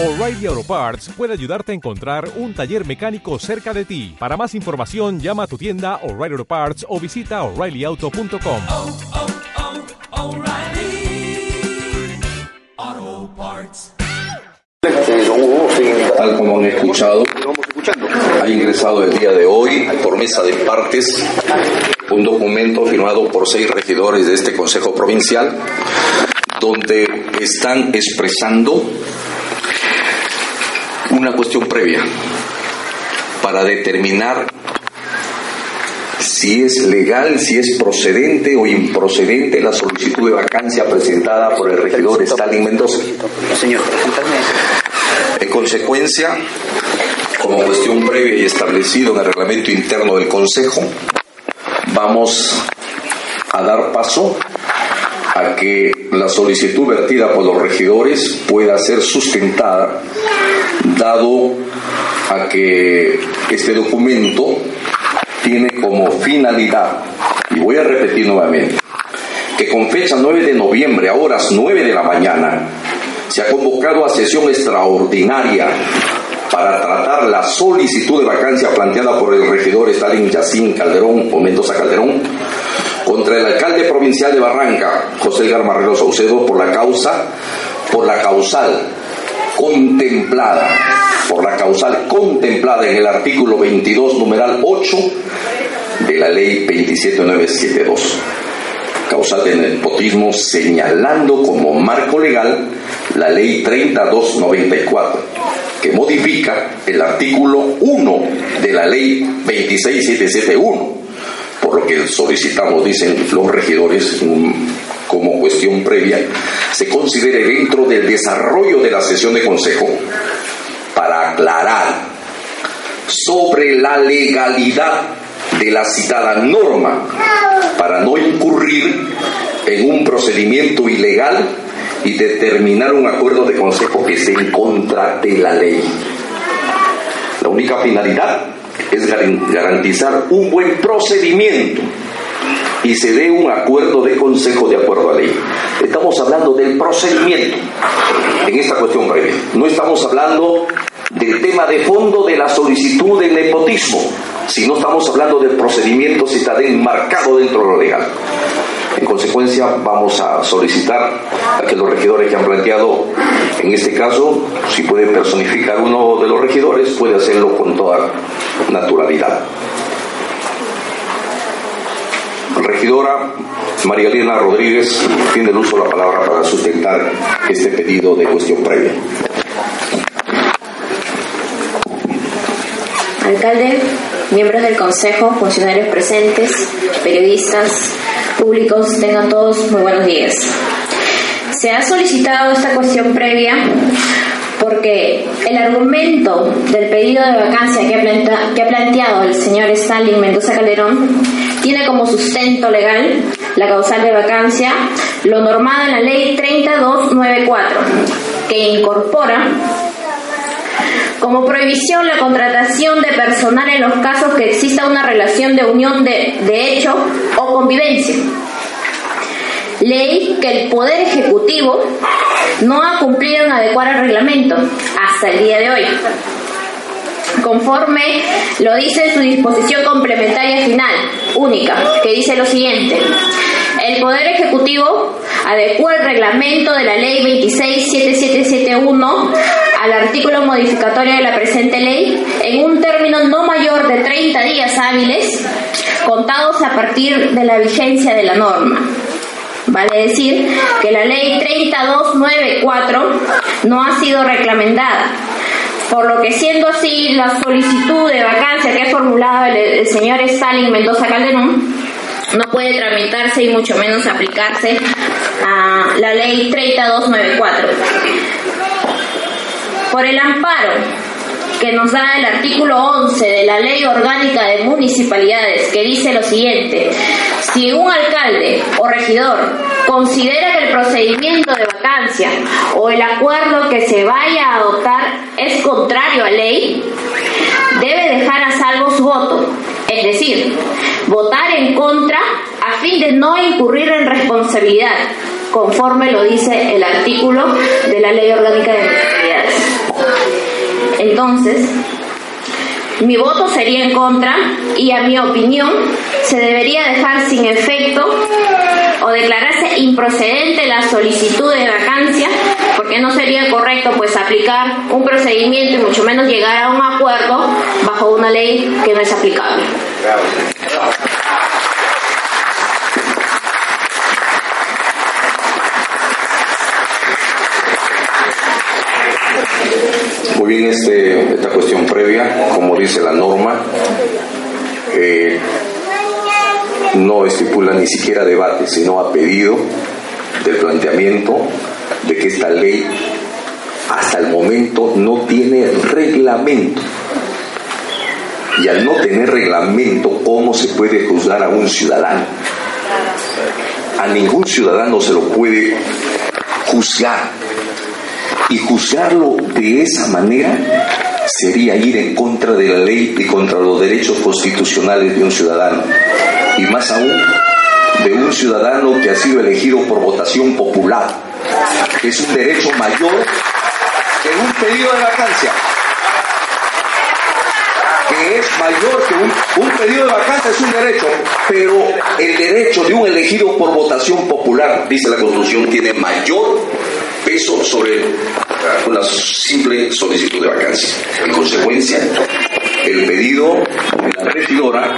O'Reilly Auto Parts puede ayudarte a encontrar un taller mecánico cerca de ti. Para más información, llama a tu tienda O'Reilly Auto Parts o visita oreillyauto.com. oh, oh, O'Reilly Auto Parts. Tal como han escuchado, ha ingresado el día de hoy por mesa de partes un documento firmado por seis regidores de este Consejo Provincial donde están expresando una cuestión previa para determinar si es legal, si es procedente o improcedente la solicitud de vacancia presentada por el regidor Stalin Mendoza. Señor, En consecuencia, como cuestión previa y establecido en el reglamento interno del Consejo, vamos a dar paso a que la solicitud vertida por los regidores pueda ser sustentada, dado a que este documento tiene como finalidad, y voy a repetir nuevamente, que con fecha 9 de noviembre a horas 9 de la mañana se ha convocado a sesión extraordinaria para tratar la solicitud de vacancia planteada por el regidor Stalin Yacín Calderón o Mendoza Calderón contra el alcalde provincial de Barranca, José Edgar Marrero Saucedo, por la causa, por la causal contemplada, por la causal contemplada en el artículo 22, numeral 8 de la ley 27972 causal de nepotismo señalando como marco legal la ley 3294 que modifica el artículo 1 de la ley 26771 por lo que solicitamos dicen los regidores mm, como cuestión previa se considere dentro del desarrollo de la sesión de consejo para aclarar sobre la legalidad de la citada norma para no incurrir en un procedimiento ilegal y determinar un acuerdo de consejo que esté en contra de la ley. La única finalidad es garan- garantizar un buen procedimiento y se dé un acuerdo de consejo de acuerdo a ley. Estamos hablando del procedimiento en esta cuestión previa. No estamos hablando del tema de fondo de la solicitud de nepotismo, sino estamos hablando del procedimiento si está enmarcado dentro de lo legal. En consecuencia, vamos a solicitar a que los regidores que han planteado, en este caso, si puede personificar uno de los regidores, puede hacerlo con toda naturalidad. Regidora María Elena Rodríguez tiene el uso de la palabra para sustentar este pedido de cuestión previa. Alcalde, miembros del Consejo, funcionarios presentes, periodistas, públicos, tengan todos muy buenos días. Se ha solicitado esta cuestión previa porque el argumento del pedido de vacancia que ha, planteado el señor Stalin Mendoza Calderón tiene como sustento legal la causal de vacancia, lo normado en la ley 3294, que incorpora como prohibición la contratación de personal en los casos que exista una relación de unión de, de hecho o convivencia. Ley que el Poder Ejecutivo no ha cumplido en adecuar el reglamento hasta el día de hoy. Conforme lo dice su disposición complementaria final, única, que dice lo siguiente. El Poder Ejecutivo adecuó el reglamento de la Ley 267771 al artículo modificatorio de la presente ley en un término no mayor de 30 días hábiles contados a partir de la vigencia de la norma. Vale decir que la ley 3294 no ha sido reglamentada, por lo que siendo así la solicitud de vacancia que ha formulado el, el señor Stalin Mendoza Calderón no puede tramitarse y mucho menos aplicarse la ley 3294. Por el amparo que nos da el artículo 11 de la Ley Orgánica de Municipalidades, que dice lo siguiente, si un alcalde o regidor considera que el procedimiento de vacancia o el acuerdo que se vaya a adoptar es contrario a ley, debe dejar a salvo su voto, es decir, votar en contra a fin de no incurrir en responsabilidad, conforme lo dice el artículo de la Ley Orgánica de Municipalidades. entonces, mi voto sería en contra y a mi opinión se debería dejar sin efecto o declararse improcedente la solicitud de vacancia porque no sería correcto pues aplicar un procedimiento y mucho menos llegar a un acuerdo bajo una ley que no es aplicable. Este, esta cuestión previa, como dice la norma, eh, no estipula ni siquiera debate, sino ha pedido del planteamiento de que esta ley hasta el momento no tiene reglamento. Y al no tener reglamento, ¿cómo se puede juzgar a un ciudadano? A ningún ciudadano se lo puede juzgar. Y juzgarlo de esa manera sería ir en contra de la ley y contra los derechos constitucionales de un ciudadano. Y más aún, de un ciudadano que ha sido elegido por votación popular, es un derecho mayor que un pedido de vacancia. Que es mayor que un, un pedido de vacancia, es un derecho, pero el derecho de un elegido por votación popular, dice la Constitución, tiene mayor peso sobre una simple solicitud de vacancia. En consecuencia, el pedido de la regidora